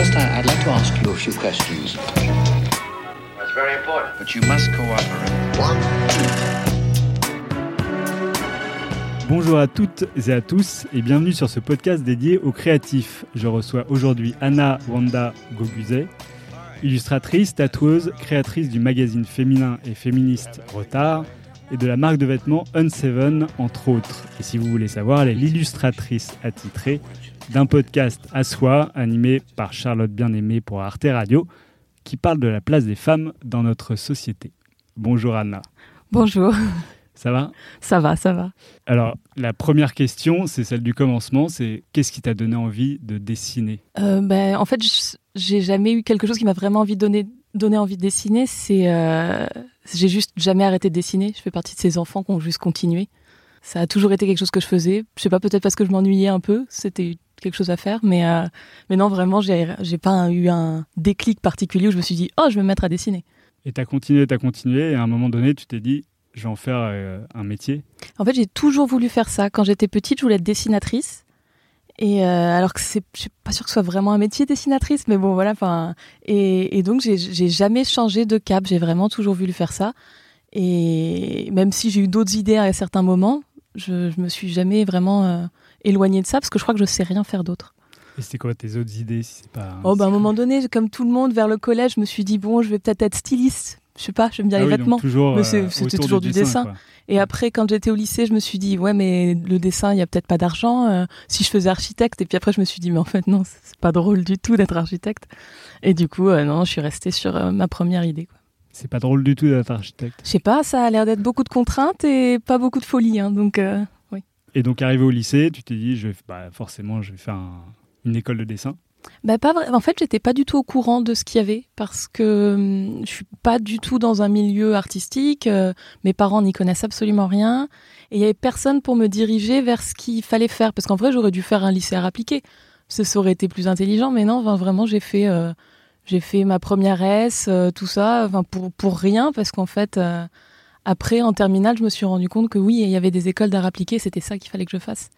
First, I- I'd like to ask you a few questions. That's very important. But you must cooperate. Bonjour à toutes et à tous et bienvenue sur ce podcast dédié aux créatifs. Je reçois aujourd'hui Anna Wanda Goguzet, illustratrice, tatoueuse, créatrice du magazine féminin et féministe Retard et de la marque de vêtements Unseven entre autres. Et si vous voulez savoir, elle est l'illustratrice attitrée d'un podcast à soi animé par Charlotte Bien-Aimée pour Arte Radio qui parle de la place des femmes dans notre société. Bonjour Anna, Bonjour, ça va? Ça va, ça va. Alors, la première question, c'est celle du commencement, c'est qu'est-ce qui t'a donné envie de dessiner? Euh, ben, en fait, j'ai jamais eu quelque chose qui m'a vraiment envie de donner, donné envie de dessiner. C'est, euh, j'ai juste jamais arrêté de dessiner. Je fais partie de ces enfants qui ont juste continué. Ça a toujours été quelque chose que je faisais. Je sais pas, peut-être parce que je m'ennuyais un peu. C'était quelque chose à faire, mais euh, mais non, vraiment, j'ai pas eu un déclic particulier où je me suis dit, oh, je vais me mettre à dessiner. Et t'as continué, t'as continué, et à un moment donné, tu t'es dit, je vais en faire euh, un métier. En fait, j'ai toujours voulu faire ça. Quand j'étais petite, je voulais être dessinatrice. Et euh, alors que c'est, je suis pas sûre que ce soit vraiment un métier dessinatrice, mais bon voilà. Enfin, et, et donc j'ai, jamais changé de cap. J'ai vraiment toujours voulu faire ça. Et même si j'ai eu d'autres idées à certains moments, je, je me suis jamais vraiment éloignée de ça parce que je crois que je sais rien faire d'autre. Et c'était quoi tes autres idées si c'est pas... Oh, bah, à un moment donné, comme tout le monde, vers le collège, je me suis dit bon, je vais peut-être être styliste. Je sais pas, j'aime bien Ah les oui, vêtements. toujours, Mais euh, c'était toujours du dessin. Et après, quand j'étais au lycée, je me suis dit, ouais, mais le dessin, il y a peut-être pas d'argent. euh, si je faisais architecte, et puis après, je me suis dit, mais en fait, non, c'est pas drôle du tout d'être architecte. Et du coup, euh, non, je suis restée sur euh, ma première idée. Quoi. C'est pas drôle du tout d'être architecte. Je sais pas, ça a l'air d'être beaucoup de contraintes et pas beaucoup de folie. Hein, donc, Et donc, arrivé au lycée, tu t'es dit, je bah, forcément, je vais faire un- une école de dessin. bah, pas vrai. En fait, j'étais pas du tout au courant de ce qu'il y avait parce que hum, je suis pas du tout dans un milieu artistique. euh, mes parents n'y connaissent absolument rien. Et il y avait personne pour me diriger vers ce qu'il fallait faire. Parce qu'en vrai, j'aurais dû faire un lycée à appliqué. Ça ça aurait été plus intelligent. Mais non, vraiment, j'ai fait, euh, fait ma première S, euh, tout ça, pour, pour rien. Parce qu'en fait, après, en terminale, je me suis rendu compte que oui, il y avait des écoles d'art appliqué. C'était ça qu'il fallait que je fasse.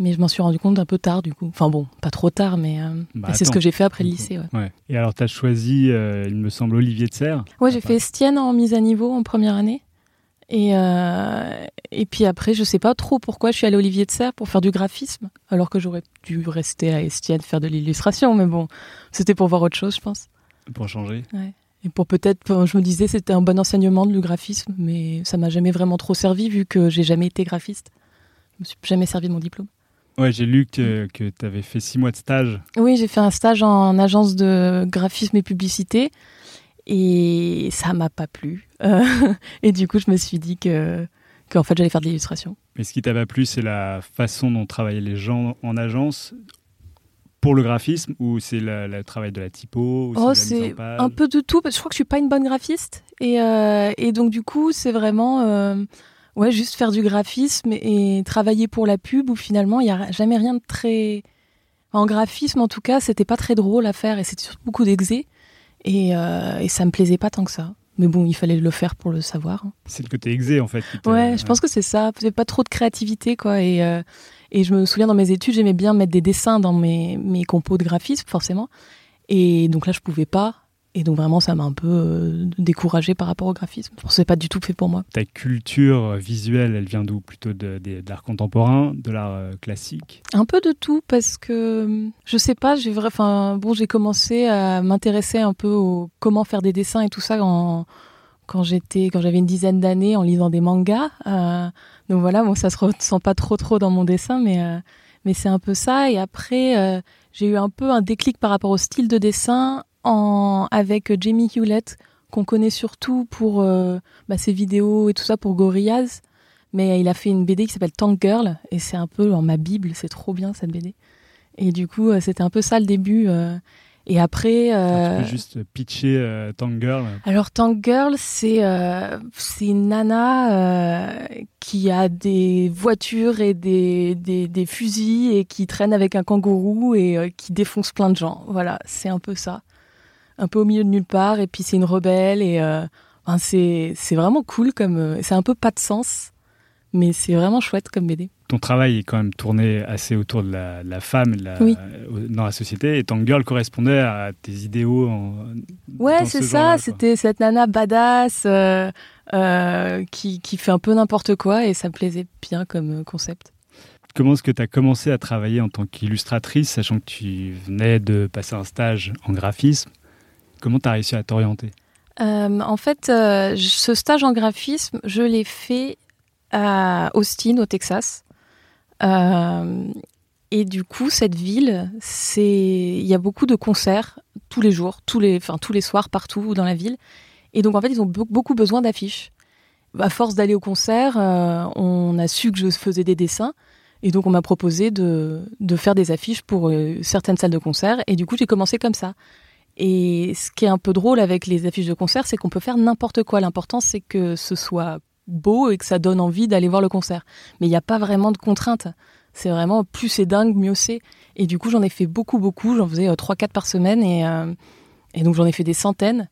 Mais je m'en suis rendu compte un peu tard, du coup. Enfin bon, pas trop tard, mais euh, Bah, c'est ce que j'ai fait après le lycée. Ouais, Ouais. Et alors, t'as choisi, euh, il me semble, Olivier de Serre. ouais j'ai Ah, fait Estienne en mise à niveau en première année. Et, euh, et puis après, je sais pas trop pourquoi je suis allée à Olivier de Serre pour faire du graphisme, alors que j'aurais dû rester à Estienne faire de l'illustration. Mais bon, c'était pour voir autre chose, je pense. pour changer. Et pour peut-être, je me disais, c'était un bon enseignement de le graphisme, mais ça m'a jamais vraiment trop servi vu que j'ai jamais été graphiste. Je me suis jamais servi de mon diplôme. Ouais, j'ai lu que, que t'avais fait six mois de stage. Oui, j'ai fait un stage en agence de graphisme et publicité et ça m'a pas plu. Euh, et du coup, je me suis dit que qu'en fait, j'allais faire de l'illustration. Mais ce qui t'a pas plu, c'est la façon dont travaillaient les gens en agence pour le graphisme ou c'est le, le travail de la typo ou Oh, c'est page un peu de tout. Parce que je crois que je suis pas une bonne graphiste et euh, et donc du coup, c'est vraiment euh, ouais juste faire du graphisme et, travailler pour la pub où finalement il y a jamais rien de très en graphisme en tout cas, c'était pas très drôle à faire et c'était surtout beaucoup d'exé et, euh, et ça me plaisait pas tant que ça. Mais bon, il fallait le faire pour le savoir. hein. C'est le côté exé en fait. Ouais, je pense que c'est ça. J'avais pas trop de créativité, quoi. Et, euh, et je me souviens dans mes études, j'aimais bien mettre des dessins dans mes, mes compos de graphisme, forcément. Et donc là, je pouvais pas. Et donc vraiment, ça m'a un peu euh, découragée par rapport au graphisme. C'est pas du tout fait pour moi. Ta culture visuelle, elle vient d'où? Plutôt de, de- de l'art contemporain, de l'art euh, classique? Un peu de tout parce que je sais pas, j'ai enfin bon, j'ai commencé à m'intéresser un peu au comment faire des dessins et tout ça en- quand j'étais, quand j'avais une dizaine d'années en lisant des mangas. Euh, donc voilà, bon, ça se ressent pas trop trop dans mon dessin, mais euh, mais c'est un peu ça. Et après, euh, j'ai eu un peu un déclic par rapport au style de dessin en avec Jamie Hewlett qu'on connaît surtout pour euh, bah, ses vidéos et tout ça pour Gorillaz. Mais il a fait une BD qui s'appelle Tank Girl et c'est un peu dans ma bible, c'est trop bien cette BD. Et du coup, euh, c'était un peu ça le début. euh. Et après, Tu peux juste pitcher euh, Tank Girl alors Tank Girl, c'est euh, une nana euh, qui a des voitures et des, des, des fusils et qui traîne avec un kangourou et qui défonce plein de gens. Voilà, c'est un peu ça. Un peu au milieu de nulle part et puis c'est une rebelle et euh, enfin, c'est c'est vraiment cool comme euh, c'est un peu pas de sens mais c'est vraiment chouette comme BD. ton travail est quand même tourné assez autour de la, femme dans la société. Et Tank Girl correspondait à tes idéaux. En, ouais, c'est ça. C'était cette nana badass euh, euh, qui, qui, fait un peu n'importe quoi et ça me plaisait bien comme concept. Comment est-ce que tu as commencé à travailler en tant qu'illustratrice, sachant que tu venais de passer un stage en graphisme? Comment tu as réussi à t'orienter? Euh, En fait, ce stage en graphisme, je l'ai fait à Austin, au Texas. Euh, et du coup, cette ville, c'est il y a beaucoup de concerts tous les jours, tous les, enfin tous les soirs partout dans la ville. Et donc en fait, ils ont beaucoup besoin d'affiches. À force d'aller au concert, euh, on a su que je faisais des dessins. Et donc on m'a proposé de, de, faire des affiches pour euh, certaines salles de concert. Et du coup, j'ai commencé comme ça. Et ce qui est un peu drôle avec les affiches de concert, c'est qu'on peut faire n'importe quoi. L'important, c'est que ce soit beau et que ça donne envie d'aller voir le concert. Mais il n'y a pas vraiment de contraintes. C'est vraiment plus c'est dingue, mieux c'est. Et du coup, j'en ai fait beaucoup, beaucoup. J'en faisais 3-4 euh, par semaine et, euh, et donc j'en ai fait des centaines.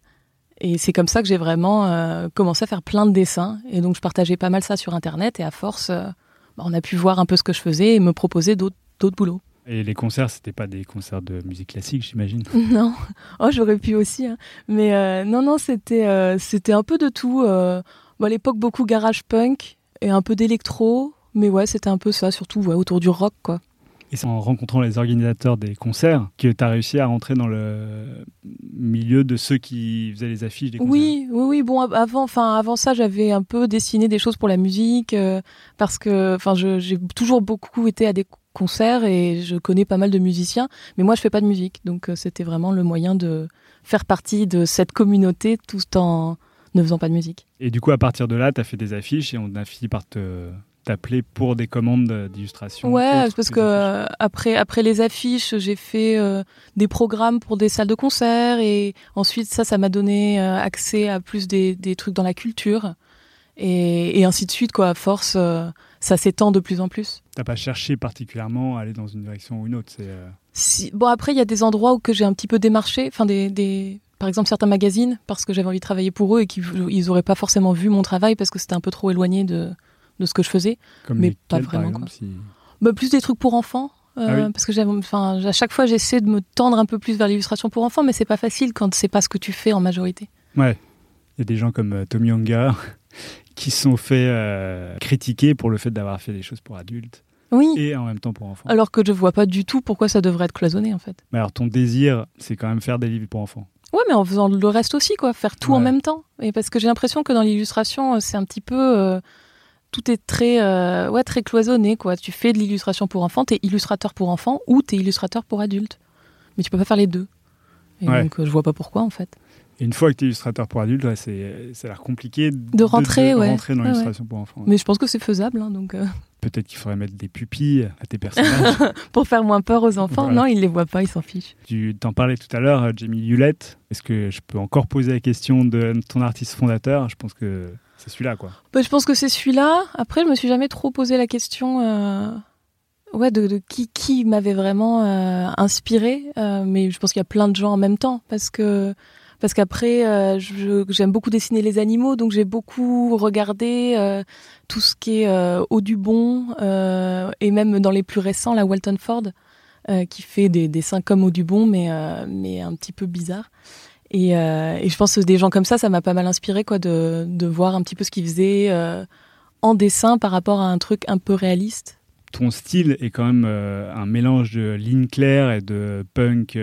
Et c'est comme ça que j'ai vraiment euh, commencé à faire plein de dessins. Et donc je partageais pas mal ça sur Internet et à force, bah, on a pu voir un peu ce que je faisais et me proposer d'autres boulots. Et les concerts, c'était pas des concerts de musique classique, j'imagine Non. Oh, j'aurais pu aussi. Hein. Mais non, non, c'était c'était un peu de tout à l'époque, beaucoup garage punk et un peu d'électro. Mais ouais, c'était un peu ça, surtout autour du rock, quoi. Et c'est en rencontrant les organisateurs des concerts que tu as réussi à rentrer dans le milieu de ceux qui faisaient les affiches des concerts. Oui, oui, oui. Bon, avant, enfin, avant ça, j'avais un peu dessiné des choses pour la musique euh, parce que, enfin, j'ai toujours beaucoup été à des concerts et je connais pas mal de musiciens. Mais moi, je fais pas de musique, donc euh, c'était vraiment le moyen de faire partie de cette communauté tout en ne faisant pas de musique. Et du coup, à partir de là, tu as fait des affiches et on a fini par te t'appeler pour des commandes d'illustration Ouais, parce que euh, après, après les affiches, j'ai fait euh, des programmes pour des salles de concert et ensuite ça, ça m'a donné euh, accès à plus des, des, trucs dans la culture et, et, ainsi de suite, quoi. À force, ça s'étend de plus en plus. T'as pas cherché particulièrement à aller dans une direction ou une autre si, Bon, après, il y a des endroits où que j'ai un petit peu démarché, enfin des, des par exemple certains magazines parce que j'avais envie de travailler pour eux et qu'ils n'auraient pas forcément vu mon travail parce que c'était un peu trop éloigné de, de ce que je faisais. mais pas vraiment. quoi. Bah, plus des trucs pour enfants. Euh, ah parce que j'aime, enfin, à chaque fois j'essaie de me tendre un peu plus vers l'illustration pour enfants, mais c'est pas facile quand c'est pas ce que tu fais en majorité. Ouais, il y a des gens comme euh, Tommy Younger qui sont fait euh, critiquer pour le fait d'avoir fait des choses pour adultes. Oui. Et en même temps pour enfants. Alors que je vois pas du tout pourquoi ça devrait être cloisonné en fait. Mais alors ton désir, c'est quand même faire des livres pour enfants. Ouais, mais en faisant le reste aussi, quoi, faire tout en même temps. Et parce que j'ai l'impression que dans l'illustration, euh, c'est un petit peu, euh, tout est très, euh, ouais, très cloisonné, quoi. Tu fais de l'illustration pour enfants, t'es illustrateur pour enfants ou t'es illustrateur pour adultes, mais tu peux pas faire les deux. Et donc, je vois pas pourquoi, en fait. Et une fois que tu es illustrateur pour adultes, c'est, ça a l'air compliqué de, rentrer, de, ouais. rentrer dans l'illustration pour enfants. Mais je pense que c'est faisable, hein, donc. Peut-être qu'il faudrait mettre des pupilles à tes personnages. pour faire moins peur aux enfants. Non, ils les voient pas, ils s'en fichent. Tu t'en parlais tout à l'heure, euh, Jamie Hewlett. Est-ce que je peux encore poser la question de ton artiste fondateur? Je pense que c'est celui-là, quoi. Bah, je pense que c'est celui-là. Après, je me suis jamais trop posé la question. Euh, ouais, de, qui, qui m'avait vraiment euh, inspiré, mais je pense qu'il y a plein de gens en même temps, parce que parce qu'après, euh, j'aime beaucoup dessiner les animaux, donc j'ai beaucoup regardé euh, tout ce qui est euh, Audubon, euh, et même dans les plus récents, la Walton Ford, qui fait des dessins comme Audubon, mais, mais un petit peu bizarre. Et, et, je pense que des gens comme ça, ça m'a pas mal inspiré quoi, de, de voir un petit peu ce qu'ils faisaient en dessin par rapport à un truc un peu réaliste ton style est quand même un mélange de ligne claire et de punk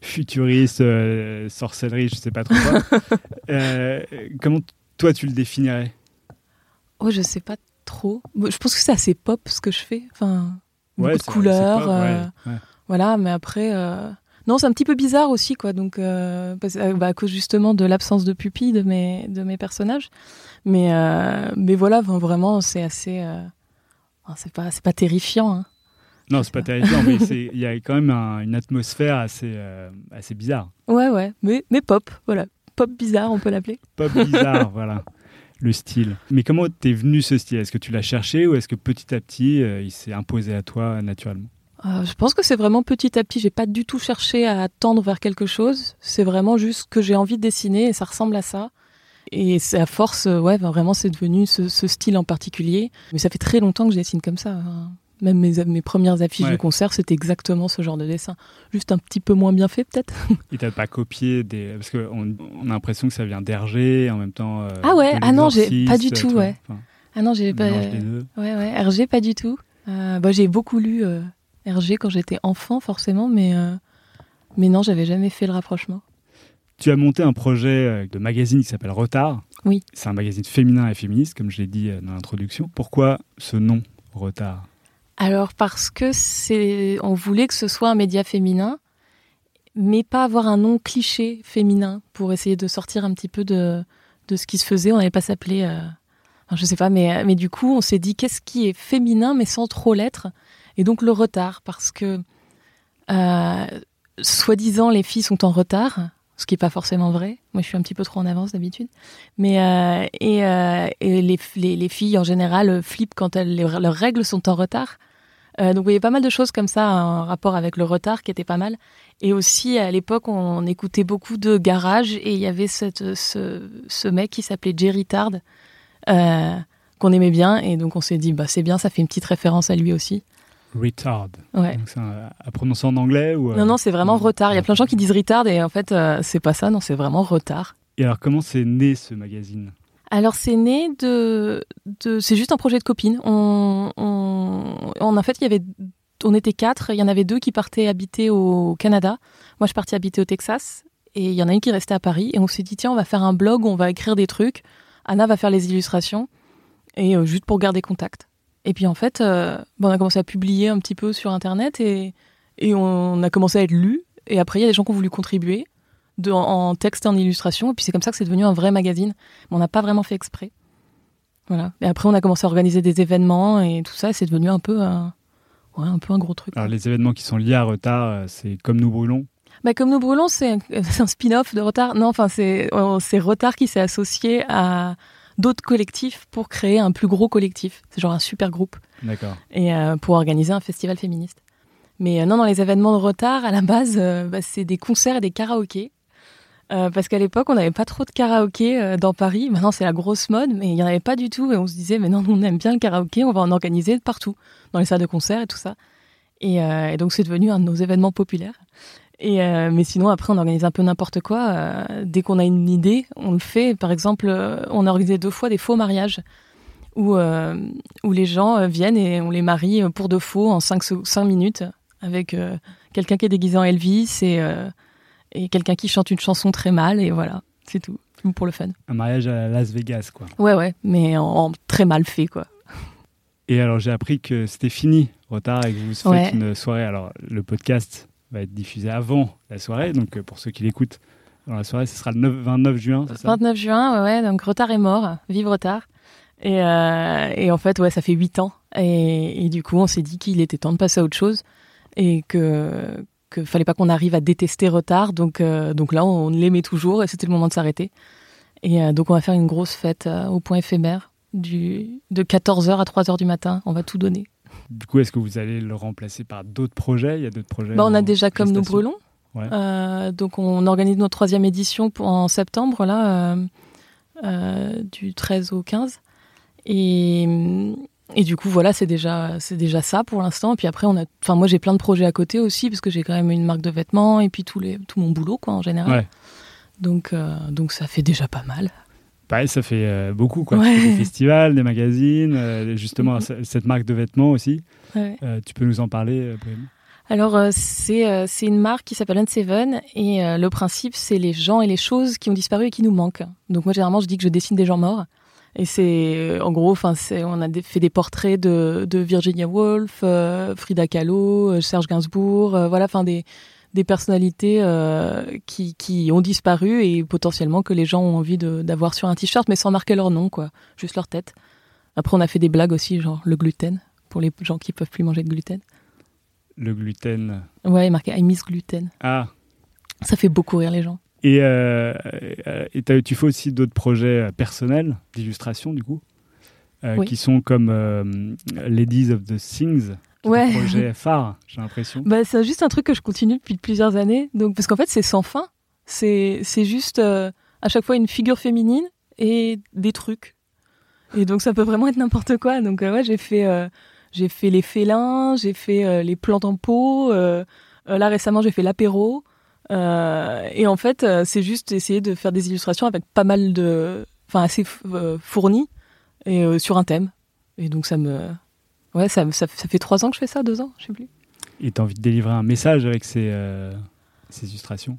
futuriste, euh, sorcellerie, je sais pas trop quoi. Euh, comment toi tu le définirais? Oh, je sais pas trop. Je pense que c'est assez pop ce que je fais. Enfin, beaucoup de couleurs. Euh, voilà, mais après. Non, c'est un petit peu bizarre aussi, quoi. Donc, bah, à cause justement de l'absence de pupilles de mes, de mes personnages. Mais, mais voilà, vraiment, c'est assez. c'est pas, pas terrifiant. Hein. Non, c'est pas terrifiant, mais il y a quand même une atmosphère assez, euh, assez bizarre. Ouais, ouais, mais, mais pop, voilà. Pop bizarre, on peut l'appeler. Pop bizarre, voilà. Le style. Mais comment t'es venu ce style? Est-ce que tu l'as cherché ou est-ce que petit à petit, euh, il s'est imposé à toi naturellement? Euh, Je pense que c'est vraiment petit à petit. J'ai pas du tout cherché à tendre vers quelque chose. C'est vraiment juste que j'ai envie de dessiner et ça ressemble à ça. et à force, ouais, vraiment, c'est devenu ce, ce style en particulier. Mais ça fait très longtemps que je dessine comme ça. hein. Même mes, mes premières affiches Ouais. de concert, c'était exactement ce genre de dessin. Juste un petit peu moins bien fait, peut-être? Et t'as pas copié des. Parce qu'on on a l'impression que ça vient d'Hergé, en même temps. euh, Ah ouais, ah non, j'ai- pas du tout, ouais. Enfin, Ah non, j'ai pas. des deux. Ouais, ouais, RG, pas du tout. Euh, bah, j'ai beaucoup lu euh, RG quand j'étais enfant, forcément, mais, euh, mais non, j'avais jamais fait le rapprochement. Tu as monté un projet euh, de magazine qui s'appelle Retard. Oui. C'est un magazine féminin et féministe, comme je l'ai dit euh, dans l'introduction. Pourquoi ce nom, Retard? Alors, parce que c'est. On voulait que ce soit un média féminin, mais pas avoir un nom cliché féminin pour essayer de sortir un petit peu de, de ce qui se faisait. On n'allait pas s'appeler. euh, enfin, je sais pas, mais, mais du coup, on s'est dit qu'est-ce qui est féminin, mais sans trop l'être? Et donc, le retard, parce que. euh, Soi-disant, les filles sont en retard, ce qui n'est pas forcément vrai. Moi, je suis un petit peu trop en avance d'habitude. Mais euh, et, euh, et les, les, les filles en général flippent quand elles, les- leurs règles sont en retard. Euh, donc il y avait pas mal de choses comme ça en rapport avec le retard qui était pas mal. Et aussi à l'époque on écoutait beaucoup de garage et il y avait cette, ce, ce mec qui s'appelait Jerry Tard euh, qu'on aimait bien et donc on s'est dit bah c'est bien ça fait une petite référence à lui aussi. Retard. Ouais. Donc c'est un- à prononcer en anglais ou, euh, Non non c'est vraiment non. retard. Il y a plein de gens qui disent retard et en fait euh, c'est pas ça non c'est vraiment retard. Et alors, comment c'est né ce magazine? Alors c'est né de, de c'est juste un projet de copine. On, on, on- en fait il y avait on était quatre, il y en avait deux qui partaient habiter au Canada. Moi je partais habiter au Texas et il y en a une qui restait à Paris et on s'est dit tiens on va faire un blog on va écrire des trucs. Anna va faire les illustrations et euh, juste pour garder contact. Et puis en fait euh, bon, on a commencé à publier un petit peu sur internet et et on a commencé à être lu et après il y a des gens qui ont voulu contribuer de, en, texte et en illustration et puis c'est comme ça que c'est devenu un vrai magazine mais on n'a pas vraiment fait exprès. Voilà. Et après, on a commencé à organiser des événements et tout ça, et c'est devenu un peu un, ouais, un peu un gros truc. Alors, les événements qui sont liés à Retard, euh, c'est Comme nous brûlons. Bah, comme nous brûlons, c'est un, un spin-off de Retard. Non, enfin, c'est euh, c'est Retard qui s'est associé à d'autres collectifs pour créer un plus gros collectif. C'est genre un super groupe D'accord. et euh, pour organiser un festival féministe. Mais euh, non, dans les événements de retard, à la base, euh, bah, c'est des concerts et des karaokés. Euh, parce qu'à l'époque, on n'avait pas trop de karaoké euh, dans Paris. Maintenant, c'est la grosse mode, mais il n'y en avait pas du tout. Et on se disait, mais non, on aime bien le karaoké, on va en organiser partout, dans les salles de concert et tout ça. Et, euh, et donc, c'est devenu un de nos événements populaires. Et euh, mais sinon, après, on organise un peu n'importe quoi. Euh, dès qu'on a une idée, on le fait. Par exemple, on a organisé deux fois des faux mariages où, où les gens viennent et on les marie pour de faux en 5 minutes avec quelqu'un qui est déguisé en Elvis et, et quelqu'un qui chante une chanson très mal. Et voilà, c'est tout. Pour le fun. Un mariage à Las Vegas, quoi. Ouais, ouais, mais en, en très mal fait, quoi. Et alors, j'ai appris que c'était fini, Retard, et que vous faites Ouais. une soirée. Alors, le podcast va être diffusé avant la soirée. Donc, euh, pour ceux qui l'écoutent dans la soirée, ce sera le 9 29 juin, c'est ça? 29 juin, ouais, ouais, donc retard est mort, vive retard. Et, euh, et en fait, ouais, ça fait 8 ans. Et, et du coup, on s'est dit qu'il était temps de passer à autre chose et que que fallait pas qu'on arrive à détester retard. Donc, euh, donc là, on l'aimait toujours et c'était le moment de s'arrêter. Et euh, donc, on va faire une grosse fête euh, au point éphémère du, de 14h à 3h du matin. On va tout donner. Du coup, est-ce que vous allez le remplacer par d'autres projets? Il y a d'autres projets Bah, on a déjà comme nous brûlons. Ouais. Donc on organise notre troisième édition pour, en septembre, là, du 13 au 15. Et, et du coup, voilà, c'est déjà, c'est déjà ça pour l'instant. Et puis après, on a, enfin, moi, j'ai plein de projets à côté aussi, parce que j'ai quand même une marque de vêtements et puis tous les, tout mon boulot, quoi, en général. Ouais. Donc, euh, donc ça fait déjà pas mal. Pareil, ça fait euh, beaucoup, quoi. Ouais. Des festivals, des magazines, euh, justement, cette marque de vêtements aussi. Ouais. Tu peux nous en parler, Alors, c'est c'est une marque qui s'appelle Unseven et le principe, c'est les gens et les choses qui ont disparu et qui nous manquent. Donc, moi, généralement, je dis que je dessine des gens morts. Et c'est, euh, en gros, enfin, c'est, on a fait des portraits de, de Virginia Woolf, euh, Frida Kahlo, euh, Serge Gainsbourg, euh, voilà, enfin, des, des personnalités euh, qui, qui ont disparu et potentiellement que les gens ont envie d'avoir sur un t-shirt, mais sans marquer leur nom, quoi, juste leur tête. Après, on a fait des blagues aussi, genre le gluten, pour les gens qui peuvent plus manger de gluten. Le gluten. Ouais, marqué I miss gluten. Ah, Ça fait beaucoup rire les gens. Et, euh, euh, et tu fais aussi d'autres projets euh, personnels d'illustration, du coup, euh, Oui. qui sont comme euh, Ladies of the Things, Ouais. un projet phare, j'ai l'impression. Bah, c'est juste un truc que je continue depuis plusieurs années. Donc, parce qu'en fait, c'est sans fin. C'est, c'est juste à chaque fois une figure féminine et des trucs. Et donc ça peut vraiment être n'importe quoi. Donc ouais, j'ai fait j'ai fait les félins, j'ai fait les plantes en pot. là récemment, j'ai fait l'apéro. Et en fait, c'est juste essayer de faire des illustrations avec pas mal de, enfin assez fournies et sur un thème. Et donc ça me, ouais, ça, ça, ça fait trois ans que je fais ça, deux ans, je sais plus. Et tu as envie de délivrer un message avec ces, euh, ces illustrations?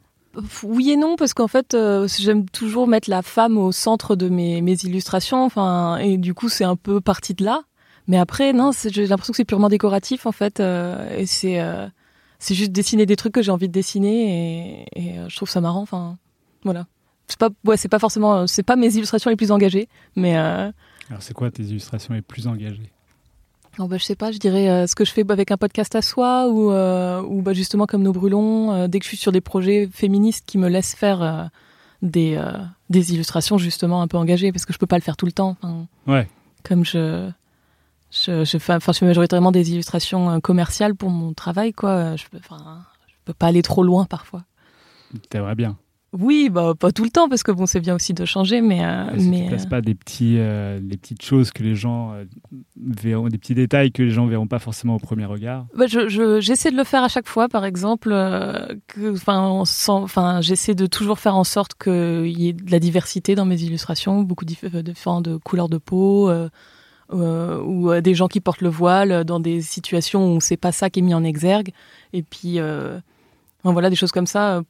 Oui et non, parce qu'en fait, euh, j'aime toujours mettre la femme au centre de mes, mes illustrations, enfin, et du coup, c'est un peu parti de là. Mais après, non, j'ai l'impression que c'est purement décoratif, en fait, euh, et c'est c'est juste dessiner des trucs que j'ai envie de dessiner, et, et je trouve ça marrant, enfin, voilà. C'est pas, ouais, c'est pas forcément, c'est pas mes illustrations les plus engagées, mais. Alors, c'est quoi tes illustrations les plus engagées? Non, bah, je sais pas, je dirais euh, ce que je fais avec un podcast à soi ou, euh, ou bah, justement comme nos brûlons, euh, dès que je suis sur des projets féministes qui me laissent faire des, des illustrations justement un peu engagées parce que je peux pas le faire tout le temps. ouais. Comme je, je, je, fais, enfin, je fais majoritairement des illustrations commerciales pour mon travail, quoi. Je, enfin, je peux pas aller trop loin parfois. T'aimerais bien. Oui, bah pas tout le temps parce que bon, c'est bien aussi de changer, mais euh, mais tu places pas des petits, euh, des petites choses que les gens euh, verront, des petits détails que les gens verront pas forcément au premier regard? Bah, je, j'essaie de le faire à chaque fois, par exemple, enfin, enfin, j'essaie de toujours faire en sorte qu'il y ait de la diversité dans mes illustrations, beaucoup de différentes de couleurs de peau. Ou des gens qui portent le voile dans des situations où c'est pas ça qui est mis en exergue et puis voilà des choses comme ça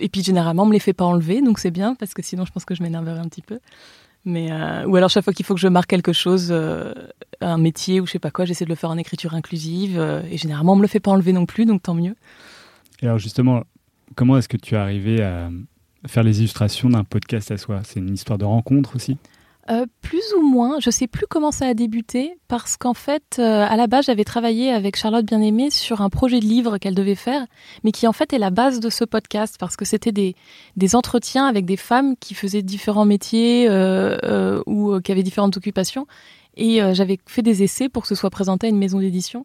et puis généralement, on me les fait pas enlever, donc c'est bien parce que sinon, je pense que je m'énerverais un petit peu. Mais euh, ou alors chaque fois qu'il faut que je marque quelque chose, euh, un métier ou je sais pas quoi, j'essaie de le faire en écriture inclusive. Euh, et généralement, on me le fait pas enlever non plus, donc tant mieux. Et alors justement, comment est-ce que tu es arrivé à faire les illustrations d'un podcast à soi? C'est une histoire de rencontre aussi? Euh, plus ou moins, je sais plus comment ça a débuté parce qu'en fait, euh, à la base, j'avais travaillé avec Charlotte Bien-Aimée sur un projet de livre qu'elle devait faire, mais qui en fait est la base de ce podcast parce que c'était des, des entretiens avec des femmes qui faisaient différents métiers euh, ou qui avaient différentes occupations. Et j'avais fait des essais pour que ce soit présenté à une maison d'édition.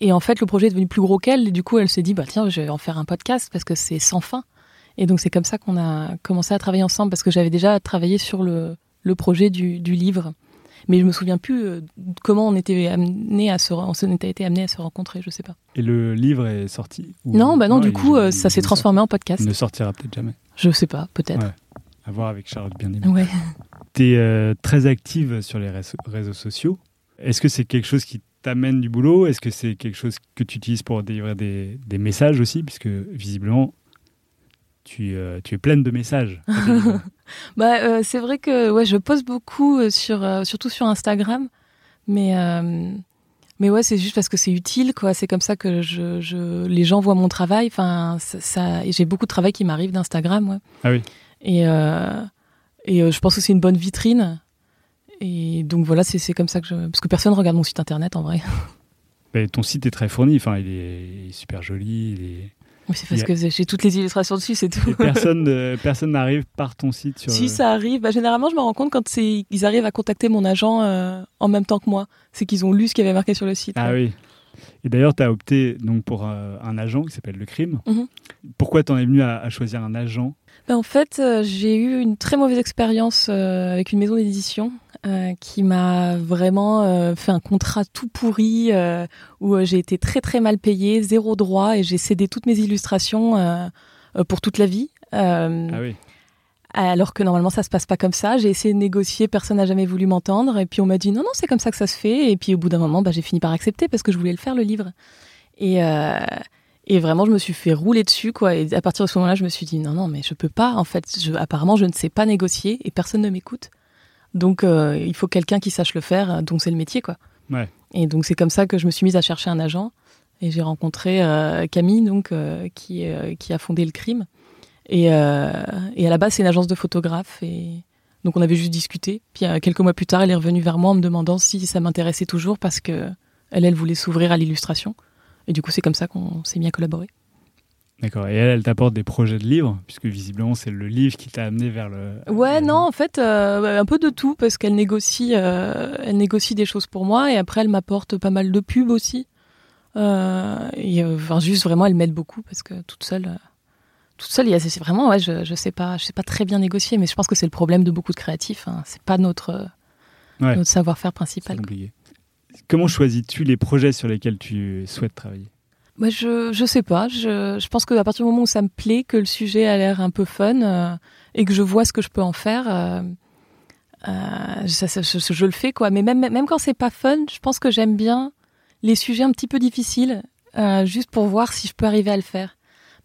Et en fait, le projet est devenu plus gros qu'elle. Et du coup, elle s'est dit, bah tiens, je vais en faire un podcast parce que c'est sans fin. Et donc, c'est comme ça qu'on a commencé à travailler ensemble parce que j'avais déjà travaillé sur le, le projet du, livre. Mais je me souviens plus euh, comment on était amené à se, on été amené à se rencontrer, je sais pas. Et le livre est sorti Non, bah non, du coup, euh, ça s'est transformé en podcast. Il ne sortira peut-être jamais. Je sais pas, peut-être. Ouais. À voir avec Charlotte bien. Ouais. Tu es euh, très active sur les réseaux, sociaux. Est-ce que c'est quelque chose qui t'amène du boulot? Est-ce que c'est quelque chose que tu utilises pour délivrer des, des messages aussi? Puisque visiblement, tu, euh, tu es pleine de messages. bah, euh, c'est vrai que ouais, je poste beaucoup, euh, sur, surtout sur Instagram. Mais, mais ouais, c'est juste parce que c'est utile. quoi. C'est comme ça que je, je, les gens voient mon travail. Enfin, ça, j'ai beaucoup de travail qui m'arrive d'Instagram. Ouais. Ah oui. Et, et je pense que c'est une bonne vitrine. Et donc voilà, c'est comme ça que je. Parce que personne regarde mon site internet en vrai. Mais ton site est très fourni. Enfin, il est, super joli. Il est c'est parce que j'ai toutes les illustrations dessus, c'est tout. personne, personne n'arrive par ton site sur. Si ça arrive, bah, généralement je me rends compte quand ils arrivent à contacter mon agent euh, en même temps que moi, c'est qu'ils ont lu ce qui avait marqué sur le site. Ah oui. Et d'ailleurs, tu as opté donc pour euh, un agent qui s'appelle Le Crime. Mhm. Pourquoi tu en es venu à, choisir un agent bah, En fait, euh, j'ai eu une très mauvaise expérience avec une maison d'édition euh, qui m'a vraiment euh, fait un contrat tout pourri euh, où j'ai été très très mal payée, zéro droit et j'ai cédé toutes mes illustrations pour toute la vie. ah oui. Alors que normalement ça se passe pas comme ça. J'ai essayé de négocier, personne n'a jamais voulu m'entendre et puis on m'a dit non non c'est comme ça que ça se fait et puis au bout d'un moment bah, j'ai fini par accepter parce que je voulais le faire le livre et et vraiment, je me suis fait rouler dessus, quoi. Et à partir de ce moment-là, je me suis dit, non, non, mais je peux pas. En fait, je, apparemment, je ne sais pas négocier et personne ne m'écoute. Donc, euh, il faut quelqu'un qui sache le faire, donc c'est le métier, quoi. Et donc, c'est comme ça que je me suis mise à chercher un agent. Et j'ai rencontré euh, Camille, donc, euh, qui, qui a fondé le crime. Et, et à la base, c'est une agence de photographes. Et donc, on avait juste discuté. Puis, quelques mois plus tard, elle est revenue vers moi en me demandant si ça m'intéressait toujours parce que elle, elle voulait s'ouvrir à l'illustration. Et du coup, c'est comme ça qu'on s'est mis à collaborer. D'accord. Et elle, elle t'apporte des projets de livres, puisque visiblement c'est le livre qui t'a amené vers le. Ouais, non, en fait, euh, un peu de tout, parce qu'elle négocie, euh, elle négocie des choses pour moi, et après elle m'apporte pas mal de pubs aussi. Euh, et enfin, juste vraiment, elle m'aide beaucoup, parce que toute seule, toute seule, c'est vraiment, ouais, je, je sais pas, je sais pas très bien négocier, mais je pense que c'est le problème de beaucoup de créatifs. Hein. C'est pas notre, Ouais. notre savoir-faire C'est principal. compliqué. Comment choisis-tu les projets sur lesquels tu souhaites travailler? Moi, je, je sais pas. Je, je pense qu'à partir du moment où ça me plaît, que le sujet a l'air un peu fun euh, et que je vois ce que je peux en faire, euh, euh, je, je le fais quoi. Mais même, même quand c'est pas fun, je pense que j'aime bien les sujets un petit peu difficiles, juste pour voir si je peux arriver à le faire.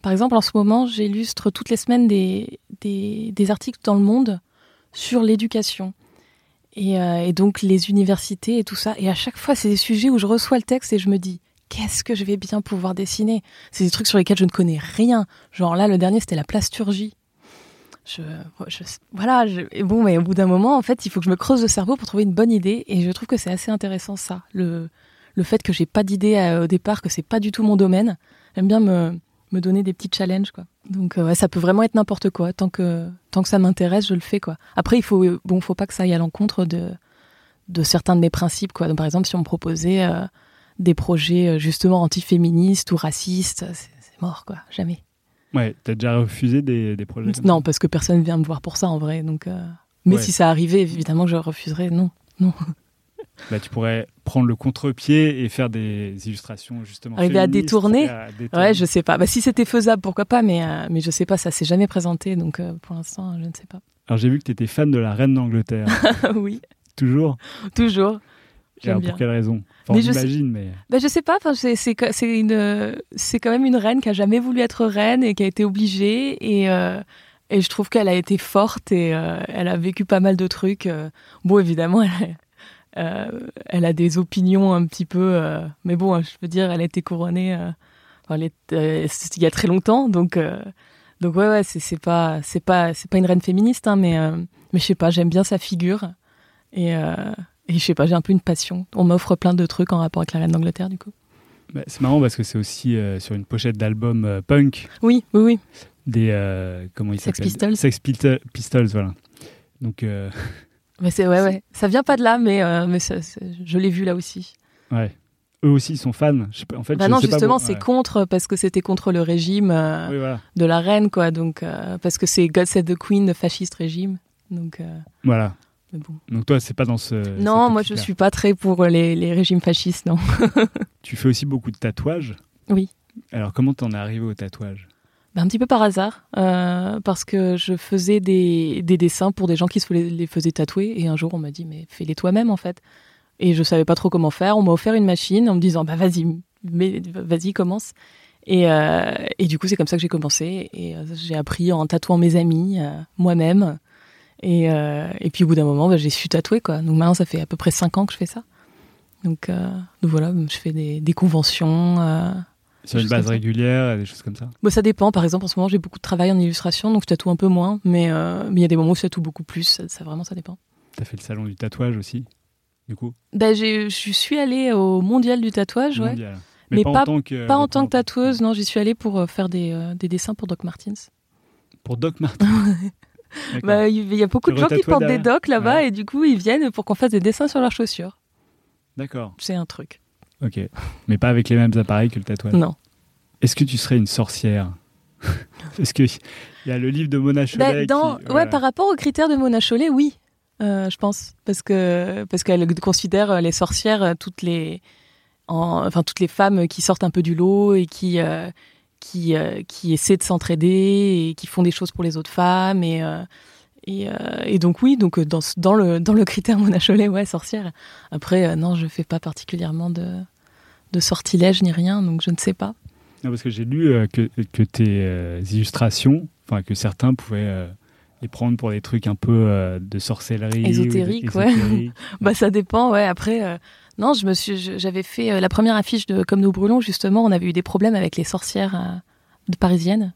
Par exemple, en ce moment, j'illustre toutes les semaines des, des, des articles dans le monde sur l'éducation. Et, euh, et donc les universités et tout ça. Et à chaque fois, c'est des sujets où je reçois le texte et je me dis, qu'est-ce que je vais bien pouvoir dessiner? C'est des trucs sur lesquels je ne connais rien. Genre là, le dernier, c'était la plasturgie. Voilà, je- et bon, mais au bout d'un moment, en fait, il faut que je me creuse le cerveau pour trouver une bonne idée. Et je trouve que c'est assez intéressant ça, le, le fait que j'ai pas d'idée euh, au départ, que c'est pas du tout mon domaine. J'aime bien me, me donner des petits challenges, quoi. Donc euh, ouais, ça peut vraiment être n'importe quoi. Tant que tant que ça m'intéresse, je le fais, quoi. Après, il faut bon, faut pas que ça aille à l'encontre de de certains de mes principes, quoi. Donc, par exemple, si on me proposait euh, des projets euh, justement antiféministes ou racistes, c'est mort, quoi. Jamais. Ouais, t'as déjà refusé des, des projets comme Non, parce que personne vient me voir pour ça en vrai. Donc, euh, mais Ouais. si ça arrivait, évidemment je refuserais. Non, non. Bah, tu pourrais prendre le contre-pied et faire des illustrations justement. Arriver à détourner et à détourner. Ouais, je sais pas. Bah, si c'était faisable, pourquoi pas. Mais euh, mais je sais pas. Ça s'est jamais présenté. Donc, euh, pour l'instant, je ne sais pas. Alors j'ai vu que tu étais fan de la reine d'Angleterre. oui, Toujours? Toujours. Alors. Pour quelle raison? Enfin, Mais on je mais. Bah, je sais pas. Enfin, c'est une c'est quand même une reine qui a jamais voulu être reine et qui a été obligée et euh, et je trouve qu'elle a été forte et euh, elle a vécu pas mal de trucs. euh. Bon, évidemment, elle, elle a des opinions un petit peu, euh, mais bon, je veux dire, elle a été couronnée. euh, enfin, elle est- euh, c'est- il y a très longtemps, donc euh, donc ouais ouais, c'est pas c'est pas c'est pas une reine féministe, hein, mais euh, mais je sais pas, j'aime bien sa figure et euh, et je sais pas, j'ai un peu une passion. On m'offre plein de trucs en rapport avec la reine d'Angleterre, du coup. Bah, c'est marrant parce que c'est aussi euh, sur une pochette d'album euh, punk Oui, oui, oui. des. euh, comment ils Sex s'appellent Pistols. Sex Pistols, voilà. Donc, euh, Mais c'est ouais, ouais. Ça vient pas de là, mais euh, mais je l'ai vu là aussi. ouais. Eux aussi ils sont fans. Je sais pas- en fait, Bah je non, sais justement, bon- c'est ouais. contre parce que c'était contre le régime euh, Oui, voilà. de la reine, quoi. Donc euh, parce que c'est God Save the Queen, le fasciste régime. Donc euh, Voilà. mais bon. Donc toi, c'est pas dans ce. non, moi je suis pas très pour les, les régimes fascistes, non. Tu fais aussi beaucoup de tatouages. Oui. Alors comment t'en es arrivé au tatouage? Bah, un petit peu par hasard, euh, parce que je faisais des, des dessins pour des gens qui se les, les faisaient tatouer, et un jour on m'a dit mais fais-les toi-même en fait. Et je savais pas trop comment faire. On m'a offert une machine en me disant bah vas-y, vas-y commence. Et, euh, et du coup c'est comme ça que j'ai commencé et euh, j'ai appris en tatouant mes amis, euh, moi-même. Et, euh, et puis au bout d'un moment bah, j'ai su tatouer quoi. Donc maintenant ça fait à peu près cinq ans que je fais ça. Donc, euh, donc voilà, je fais des, des conventions. euh, Sur une base régulière, des choses comme ça Bon, ça dépend. Par exemple, en ce moment, j'ai beaucoup de travail en illustration, donc je tatoue un peu moins. Mais euh, mais il y a des moments où je tatoue beaucoup plus. Ça, ça, vraiment, ça dépend. T'as fait le salon du tatouage aussi, du coup? Ben, j'ai- je suis allée au mondial du tatouage, ouais. mondial. Mais pas, pas- en tant que. Pas en tant que tatoueuse, non. J'y suis allée pour euh, faire des, euh, des dessins pour Doc Martens. Pour Doc Martens. Bah, il y a beaucoup Tu de gens qui portent des docs là-bas Ouais. et du coup, ils viennent pour qu'on fasse des dessins sur leurs chaussures. D'accord. C'est un truc. Ok. Mais pas avec les mêmes appareils que le tatouage. Non. Est-ce que tu serais une sorcière Parce que il y a le livre de Mona Chollet. Ben, dans, qui- Ouais, par rapport aux critères de Mona Chollet, oui, euh, je pense, parce que parce qu'elle considère euh, les sorcières euh, toutes les, en- enfin toutes les femmes qui sortent un peu du lot et qui euh, qui euh, qui essaient de s'entraider et qui font des choses pour les autres femmes et et, euh, et donc oui, donc euh, dans le dans le critère Mona Chollet, ouais, sorcière. Après, euh, non, je fais pas particulièrement de de sortilèges ni rien, donc je ne sais pas. Non, parce que j'ai lu euh, que, que tes illustrations, enfin que certains pouvaient les prendre pour des trucs un peu de sorcellerie. ou de- Ésotérique, ouais. ésotérique. Bah ça dépend, ouais. Après, non, je me suis, j'avais fait la première affiche de Comme nous brûlons justement. On avait eu des problèmes avec les sorcières de parisiennes.